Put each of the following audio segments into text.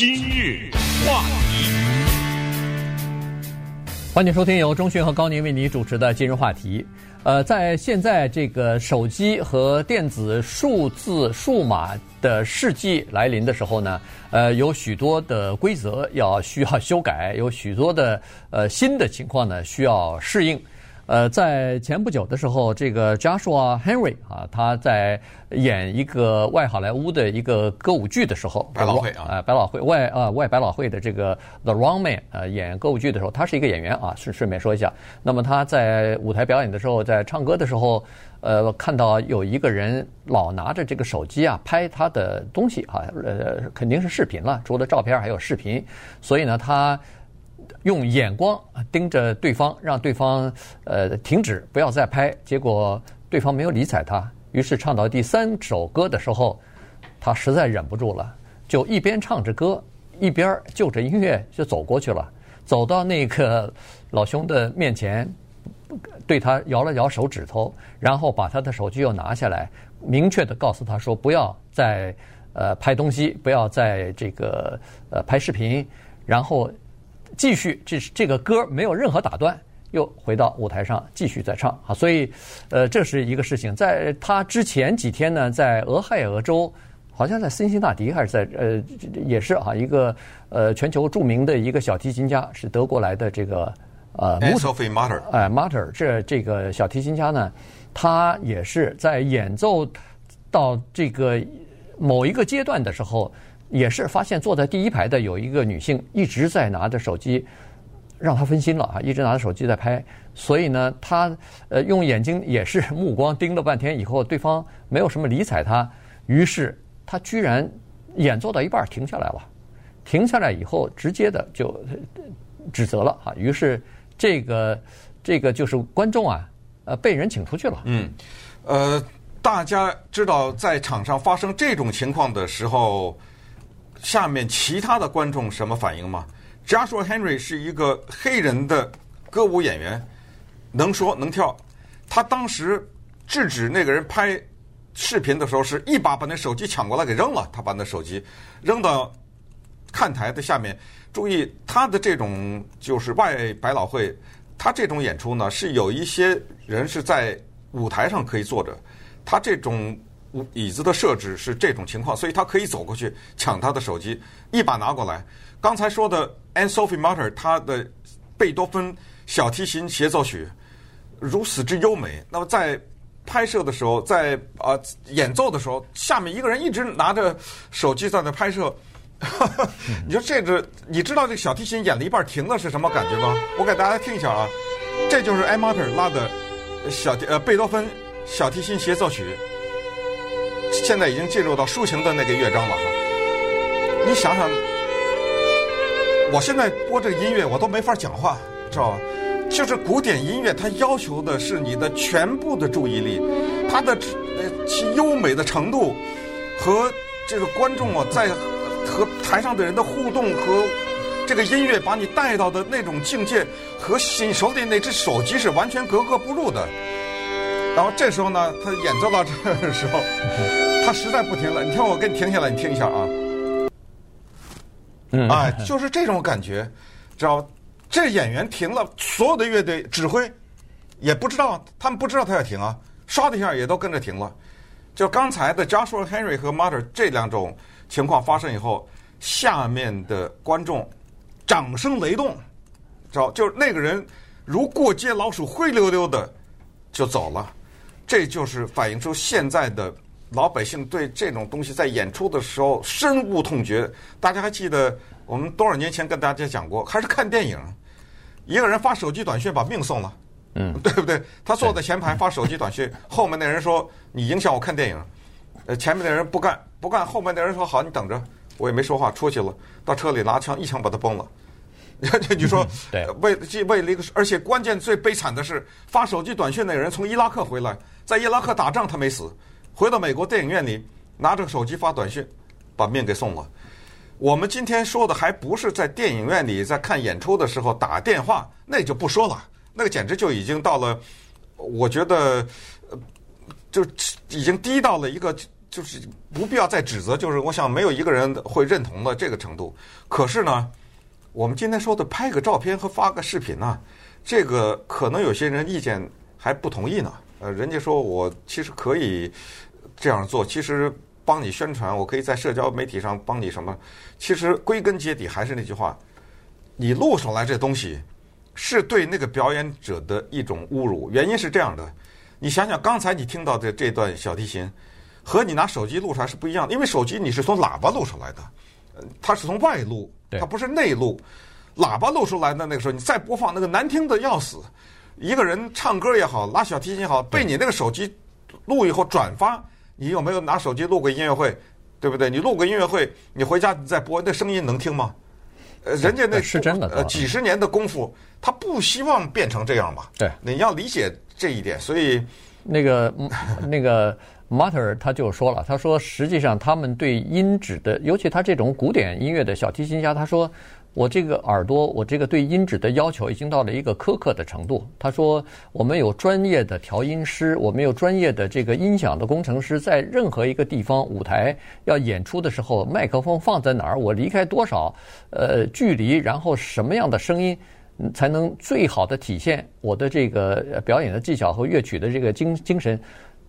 今日话题，欢迎收听由钟讯和高宁为你主持的今日话题。呃，在现在这个手机和电子数字数码的世纪来临的时候呢，呃，有许多的规则要需要修改，有许多的呃新的情况呢需要适应。呃，在前不久的时候，这个 Joshua Henry 啊，他在演一个外好莱坞的一个歌舞剧的时候，百老汇啊，呃、百老汇外啊外百老汇的这个 The Wrong Man 呃演歌舞剧的时候，他是一个演员啊，顺顺便说一下。那么他在舞台表演的时候，在唱歌的时候，呃，看到有一个人老拿着这个手机啊拍他的东西啊，呃，肯定是视频了，除了照片还有视频，所以呢，他。用眼光盯着对方，让对方呃停止，不要再拍。结果对方没有理睬他，于是唱到第三首歌的时候，他实在忍不住了，就一边唱着歌，一边就着音乐就走过去了，走到那个老兄的面前，对他摇了摇手指头，然后把他的手机又拿下来，明确地告诉他说：“不要再呃拍东西，不要再这个呃拍视频。”然后。继续，这这个歌没有任何打断，又回到舞台上继续再唱啊！所以，呃，这是一个事情。在他之前几天呢，在俄亥俄州，好像在辛辛那提还是在呃，也是啊，一个呃全球著名的一个小提琴家，是德国来的这个呃，Sophie Mutter，哎，Mutter，这这个小提琴家呢，他也是在演奏到这个某一个阶段的时候。也是发现坐在第一排的有一个女性一直在拿着手机，让她分心了啊！一直拿着手机在拍，所以呢，她呃用眼睛也是目光盯了半天以后，对方没有什么理睬她，于是她居然演奏到一半停下来了，停下来以后直接的就指责了啊！于是这个这个就是观众啊，呃被人请出去了。嗯，呃，大家知道在场上发生这种情况的时候。下面其他的观众什么反应吗？Joshua Henry 是一个黑人的歌舞演员，能说能跳。他当时制止那个人拍视频的时候，是一把把那手机抢过来给扔了。他把那手机扔到看台的下面。注意，他的这种就是外百老汇，他这种演出呢，是有一些人是在舞台上可以坐着，他这种。椅子的设置是这种情况，所以他可以走过去抢他的手机，一把拿过来。刚才说的 Anne-Sophie Mutter，他的贝多芬小提琴协奏曲如此之优美。那么在拍摄的时候，在呃演奏的时候，下面一个人一直拿着手机在那拍摄。你说这个，你知道这个小提琴演了一半停了是什么感觉吗？我给大家听一下啊，这就是 Anne Mutter 拉的小提呃贝多芬小提琴协奏曲。现在已经进入到抒情的那个乐章了哈，你想想，我现在播这个音乐我都没法讲话，知道吧？就是古典音乐，它要求的是你的全部的注意力，它的呃其优美的程度和这个观众啊在和台上的人的互动和这个音乐把你带到的那种境界和你手里那只手机是完全格格不入的。然后这时候呢，他演奏到这个时候，他实在不听了。你听我给你停下来，你听一下啊。嗯，哎，就是这种感觉，知道？这演员停了，所有的乐队指挥也不知道，他们不知道他要停啊，唰的一下也都跟着停了。就刚才的 Joshua Henry 和 Mutter 这两种情况发生以后，下面的观众掌声雷动，知道？就是那个人如过街老鼠，灰溜溜的就走了。这就是反映出现在的老百姓对这种东西在演出的时候深恶痛绝。大家还记得我们多少年前跟大家讲过，还是看电影，一个人发手机短信把命送了，嗯，对不对？他坐在前排发手机短信，后面那人说你影响我看电影，呃，前面那人不干不干，后面那人说好，你等着，我也没说话，出去了，到车里拿枪一枪把他崩了。你说，为为了一个，而且关键最悲惨的是发手机短信那个人从伊拉克回来。在伊拉克打仗，他没死，回到美国电影院里拿着手机发短信，把命给送了。我们今天说的还不是在电影院里在看演出的时候打电话，那就不说了，那个简直就已经到了，我觉得，呃，就已经低到了一个就是不必要再指责，就是我想没有一个人会认同的这个程度。可是呢，我们今天说的拍个照片和发个视频呢，这个可能有些人意见还不同意呢。呃，人家说我其实可以这样做，其实帮你宣传，我可以在社交媒体上帮你什么。其实归根结底还是那句话，你录上来这东西是对那个表演者的一种侮辱。原因是这样的。你想想，刚才你听到的这段小提琴，和你拿手机录出来是不一样的，因为手机你是从喇叭录出来的，它是从外录，它不是内录。喇叭录出来的那个时候，你再播放那个难听的要死。一个人唱歌也好，拉小提琴也好，被你那个手机录以后转发，你有没有拿手机录个音乐会？对不对？你录个音乐会，你回家你再播，那声音能听吗？呃，人家那是真的，呃，几十年的功夫，他不希望变成这样嘛。对，你要理解。这一点，所以那个 那个 Mutter 他就说了，他说实际上他们对音质的，尤其他这种古典音乐的小提琴家，他说我这个耳朵，我这个对音质的要求已经到了一个苛刻的程度。他说我们有专业的调音师，我们有专业的这个音响的工程师，在任何一个地方舞台要演出的时候，麦克风放在哪儿，我离开多少呃距离，然后什么样的声音。才能最好的体现我的这个表演的技巧和乐曲的这个精精神。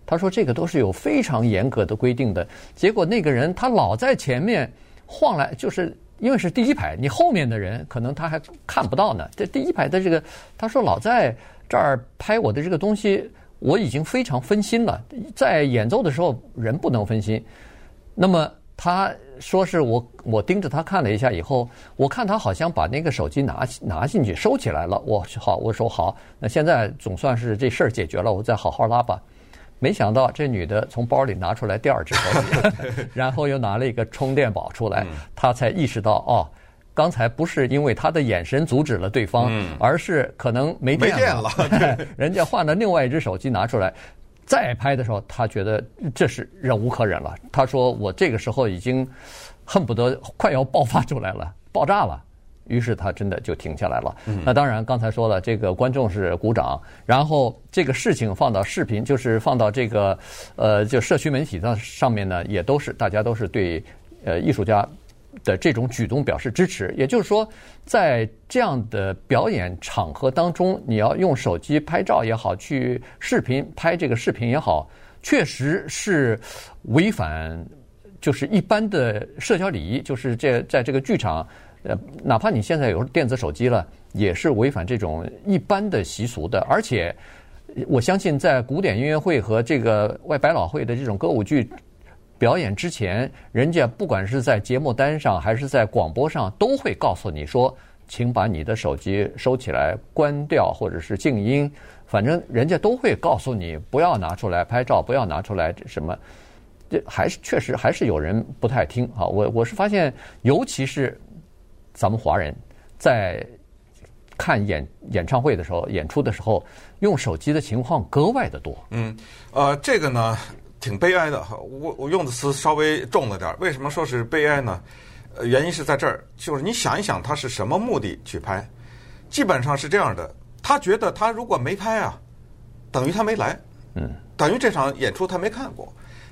他说这个都是有非常严格的规定的。结果那个人他老在前面晃来，就是因为是第一排，你后面的人可能他还看不到呢。这第一排的这个，他说老在这儿拍我的这个东西，我已经非常分心了。在演奏的时候人不能分心。那么他。说是我我盯着他看了一下以后，我看他好像把那个手机拿拿进去收起来了。我好，我说好，那现在总算是这事儿解决了，我再好好拉吧。没想到这女的从包里拿出来第二只手机，然后又拿了一个充电宝出来，她才意识到哦，刚才不是因为他的眼神阻止了对方，而是可能没电了，人家换了另外一只手机拿出来。再拍的时候，他觉得这是忍无可忍了。他说：“我这个时候已经恨不得快要爆发出来了，爆炸了。”于是他真的就停下来了。那当然，刚才说了，这个观众是鼓掌，然后这个事情放到视频，就是放到这个呃，就社区媒体上上面呢，也都是大家都是对呃艺术家。的这种举动表示支持，也就是说，在这样的表演场合当中，你要用手机拍照也好，去视频拍这个视频也好，确实是违反就是一般的社交礼仪。就是这在这个剧场，呃，哪怕你现在有电子手机了，也是违反这种一般的习俗的。而且，我相信在古典音乐会和这个外百老汇的这种歌舞剧。表演之前，人家不管是在节目单上还是在广播上，都会告诉你说，请把你的手机收起来、关掉或者是静音。反正人家都会告诉你，不要拿出来拍照，不要拿出来什么。这还是确实还是有人不太听啊。我我是发现，尤其是咱们华人在看演演唱会的时候、演出的时候，用手机的情况格外的多。嗯，呃，这个呢。挺悲哀的，我我用的词稍微重了点。为什么说是悲哀呢？呃，原因是在这儿，就是你想一想，他是什么目的去拍？基本上是这样的，他觉得他如果没拍啊，等于他没来，嗯，等于这场演出他没看过。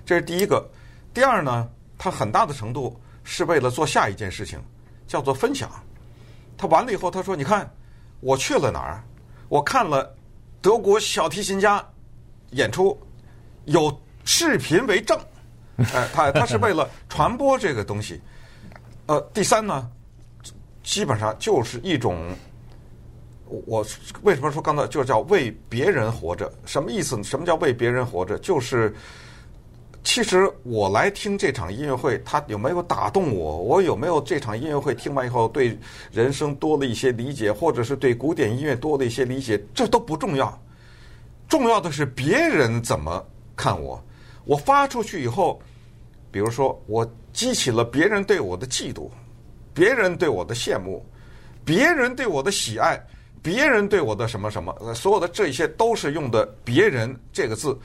这是第一个。第二呢，他很大的程度是为了做下一件事情，叫做分享。他完了以后，他说：“你看，我去了哪儿？我看了德国小提琴家演出，有。”视频为证，哎，他他是为了传播这个东西。呃，第三呢，基本上就是一种，我为什么说刚才就叫为别人活着？什么意思呢？什么叫为别人活着？就是其实我来听这场音乐会，他有没有打动我？我有没有这场音乐会听完以后对人生多了一些理解，或者是对古典音乐多了一些理解？这都不重要，重要的是别人怎么看我。我发出去以后，比如说我激起了别人对我的嫉妒，别人对我的羡慕，别人对我的喜爱，别人对我的什么什么，所有的这一些都是用的“别人”这个字。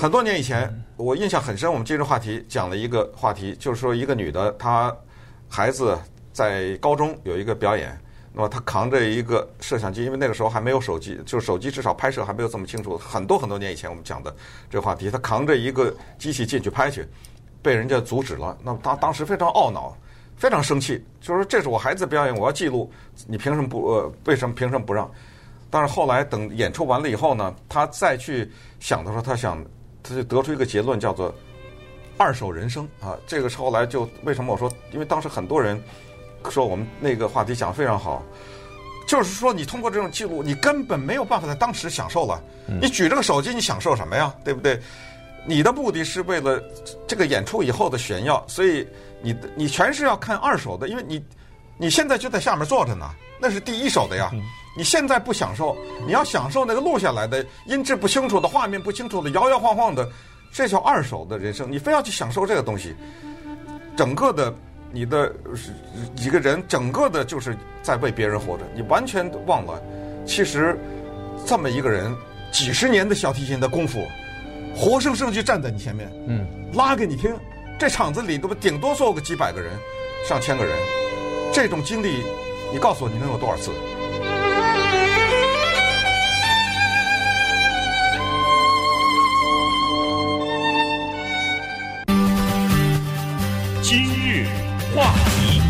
很多年以前，我印象很深。我们今日话题讲了一个话题，就是说一个女的，她孩子在高中有一个表演，那么她扛着一个摄像机，因为那个时候还没有手机，就是手机至少拍摄还没有这么清楚。很多很多年以前我们讲的这个话题，她扛着一个机器进去拍去，被人家阻止了。那么她当时非常懊恼，非常生气，就是说这是我孩子表演，我要记录，你凭什么不呃？为什么凭什么不让？但是后来等演出完了以后呢，他再去想的时候，他想他就得出一个结论，叫做二手人生啊。这个是后来就为什么我说，因为当时很多人。说我们那个话题讲得非常好，就是说你通过这种记录，你根本没有办法在当时享受了。你举这个手机，你享受什么呀？对不对？你的目的是为了这个演出以后的炫耀，所以你你全是要看二手的，因为你你现在就在下面坐着呢，那是第一手的呀。你现在不享受，你要享受那个录下来的音质不清楚的画面不清楚的摇摇晃晃的，这叫二手的人生。你非要去享受这个东西，整个的。你的一个人，整个的就是在为别人活着，你完全忘了，其实这么一个人，几十年的小提琴的功夫，活生生就站在你前面，嗯，拉给你听，这场子里都顶多坐个几百个人，上千个人，这种经历，你告诉我你能有多少次？话题，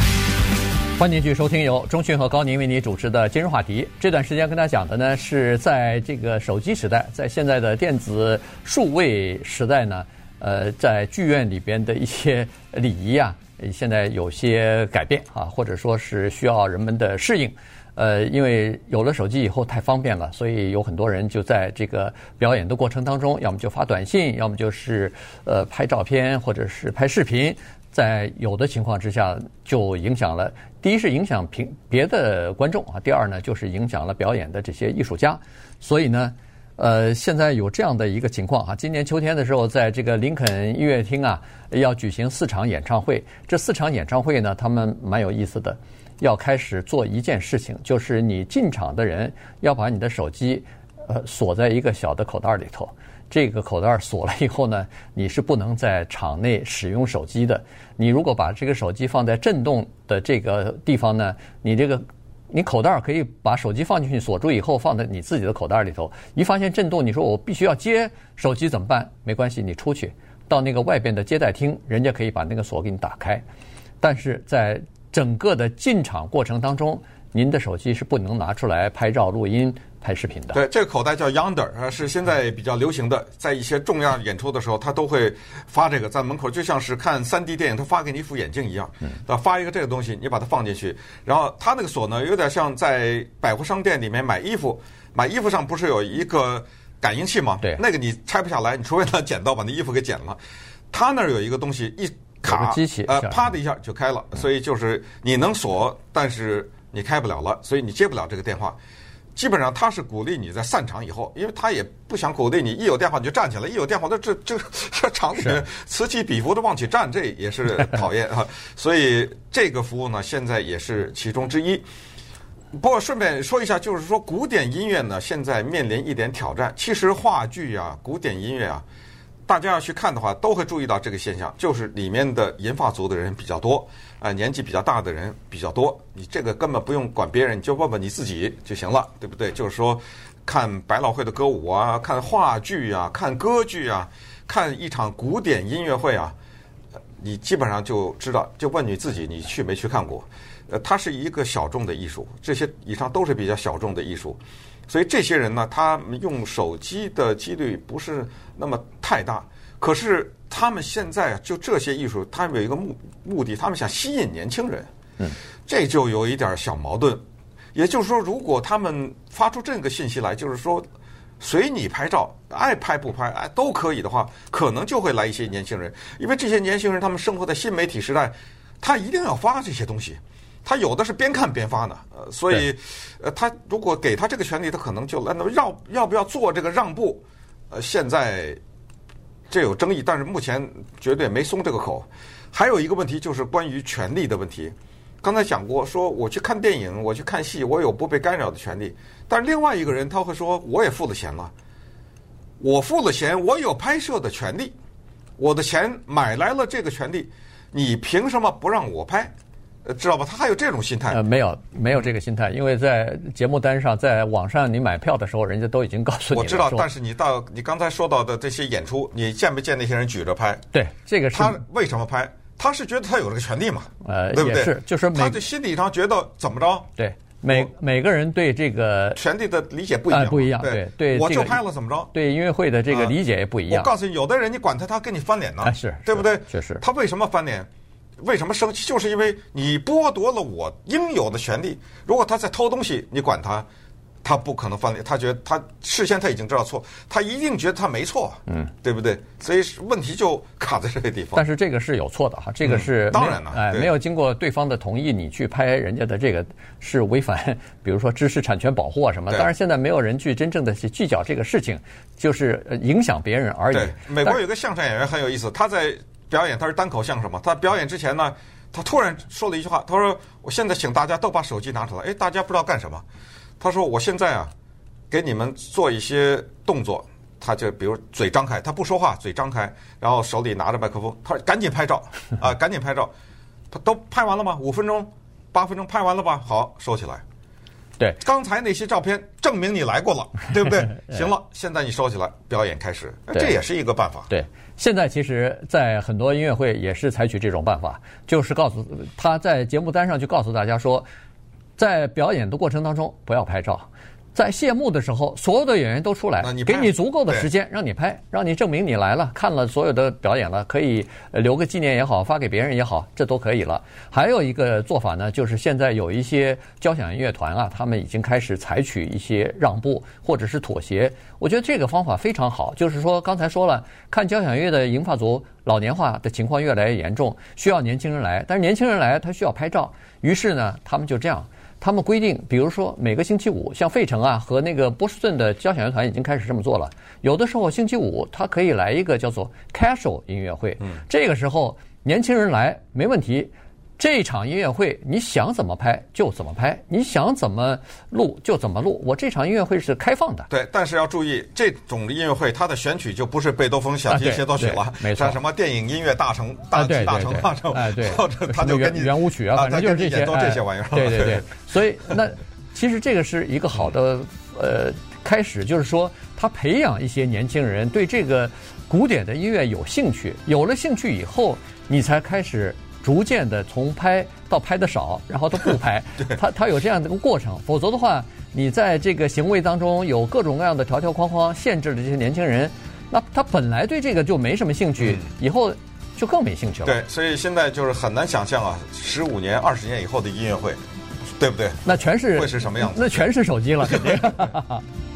欢迎继续收听由钟迅和高宁为你主持的今日话题。这段时间跟大家讲的呢，是在这个手机时代，在现在的电子数位时代呢，呃，在剧院里边的一些礼仪啊，现在有些改变啊，或者说是需要人们的适应。呃，因为有了手机以后太方便了，所以有很多人就在这个表演的过程当中，要么就发短信，要么就是呃拍照片，或者是拍视频。在有的情况之下，就影响了。第一是影响平别的观众啊，第二呢就是影响了表演的这些艺术家。所以呢，呃，现在有这样的一个情况啊，今年秋天的时候，在这个林肯音乐厅啊，要举行四场演唱会。这四场演唱会呢，他们蛮有意思的，要开始做一件事情，就是你进场的人要把你的手机呃锁在一个小的口袋里头。这个口袋锁了以后呢，你是不能在场内使用手机的。你如果把这个手机放在震动的这个地方呢，你这个你口袋可以把手机放进去锁住以后，放在你自己的口袋里头。一发现震动，你说我必须要接手机怎么办？没关系，你出去到那个外边的接待厅，人家可以把那个锁给你打开。但是在整个的进场过程当中，您的手机是不能拿出来拍照、录音。拍视频的，对，这个口袋叫 Yonder 啊，是现在比较流行的，在一些重要演出的时候，他都会发这个在门口，就像是看 3D 电影，他发给你一副眼镜一样，嗯发一个这个东西，你把它放进去，然后他那个锁呢，有点像在百货商店里面买衣服，买衣服上不是有一个感应器吗？对，那个你拆不下来，你除非拿剪刀把那衣服给剪了，他那儿有一个东西一卡，机器呃，啪的一下就开了，所以就是你能锁，但是你开不了了，所以你接不了这个电话。基本上他是鼓励你在散场以后，因为他也不想鼓励你一有电话你就站起来，一有电话那这 这这场里面此起彼伏的往起站，这也是讨厌啊。所以这个服务呢，现在也是其中之一。不过顺便说一下，就是说古典音乐呢，现在面临一点挑战。其实话剧啊，古典音乐啊。大家要去看的话，都会注意到这个现象，就是里面的银发族的人比较多，啊，年纪比较大的人比较多。你这个根本不用管别人，你就问问你自己就行了，对不对？就是说，看百老汇的歌舞啊，看话剧啊，看歌剧啊，看一场古典音乐会啊，你基本上就知道，就问你自己，你去没去看过？呃，它是一个小众的艺术，这些以上都是比较小众的艺术。所以这些人呢，他们用手机的几率不是那么太大。可是他们现在啊，就这些艺术，他们有一个目目的，他们想吸引年轻人。嗯，这就有一点小矛盾。也就是说，如果他们发出这个信息来，就是说随你拍照，爱拍不拍，哎都可以的话，可能就会来一些年轻人，因为这些年轻人他们生活在新媒体时代，他一定要发这些东西。他有的是边看边发呢，呃，所以，呃，他如果给他这个权利，他可能就来，那么要要不要做这个让步？呃，现在这有争议，但是目前绝对没松这个口。还有一个问题就是关于权利的问题。刚才讲过，说我去看电影，我去看戏，我有不被干扰的权利。但是另外一个人他会说，我也付了钱了，我付了钱，我有拍摄的权利，我的钱买来了这个权利，你凭什么不让我拍？呃知道吧？他还有这种心态。呃，没有，没有这个心态，因为在节目单上，在网上你买票的时候，人家都已经告诉你了。我知道，但是你到你刚才说到的这些演出，你见没见那些人举着拍？对，这个是他为什么拍？他是觉得他有这个权利嘛？呃，对不对？是，就是他的心理上觉得怎么着？对，每每个人对这个权利的理解不一样，不一样。对对，我就拍了怎么着？对音乐会的这个理解也不一样。我告诉你，有的人你管他，他跟你翻脸呢，是对不对？确实，他为什么翻脸？为什么生气？就是因为你剥夺了我应有的权利。如果他在偷东西，你管他，他不可能翻脸。他觉得他事先他已经知道错，他一定觉得他没错，嗯，对不对？所以问题就卡在这个地方。但是这个是有错的哈，这个是、嗯、当然了，哎，没有经过对方的同意，你去拍人家的这个是违反，比如说知识产权保护啊什么。当然现在没有人去真正的去计较这个事情，就是影响别人而已。对，美国有个相声演员很有意思，他在。表演他是单口相声嘛？他表演之前呢，他突然说了一句话，他说：“我现在请大家都把手机拿出来。”哎，大家不知道干什么。他说：“我现在啊，给你们做一些动作。”他就比如嘴张开，他不说话，嘴张开，然后手里拿着麦克风，他说：“赶紧拍照啊，赶紧拍照。”他都拍完了吗？五分钟、八分钟拍完了吧？好，收起来。对，刚才那些照片证明你来过了，对不对？行了，现在你收起来，表演开始，这也是一个办法。对。现在其实，在很多音乐会也是采取这种办法，就是告诉他在节目单上就告诉大家说，在表演的过程当中不要拍照。在谢幕的时候，所有的演员都出来，给你足够的时间让你拍，让你证明你来了，看了所有的表演了，可以留个纪念也好，发给别人也好，这都可以了。还有一个做法呢，就是现在有一些交响音乐团啊，他们已经开始采取一些让步或者是妥协。我觉得这个方法非常好，就是说刚才说了，看交响乐的银发族老年化的情况越来越严重，需要年轻人来，但是年轻人来他需要拍照，于是呢，他们就这样。他们规定，比如说每个星期五，像费城啊和那个波士顿的交响乐团已经开始这么做了。有的时候星期五，他可以来一个叫做 casual 音乐会，这个时候年轻人来没问题。这场音乐会你想怎么拍就怎么拍，你想怎么录就怎么录。我这场音乐会是开放的。对，但是要注意，这种音乐会它的选曲就不是贝多芬小提协奏曲了，没错。像什么电影音乐大成大曲大成大成，哎对，或者他就跟你圆舞曲啊，反正就是这些这些玩意儿。对对对，所以那其实这个是一个好的呃开始，就是说他培养一些年轻人对这个古典的音乐有兴趣，有了兴趣以后，你才开始。逐渐的从拍到拍的少，然后他不拍，他他有这样的一个过程，否则的话，你在这个行为当中有各种各样的条条框框限制了这些年轻人，那他本来对这个就没什么兴趣，以后就更没兴趣了。对，所以现在就是很难想象啊，十五年、二十年以后的音乐会，对不对？那全是会是什么样子？那全是手机了，肯定。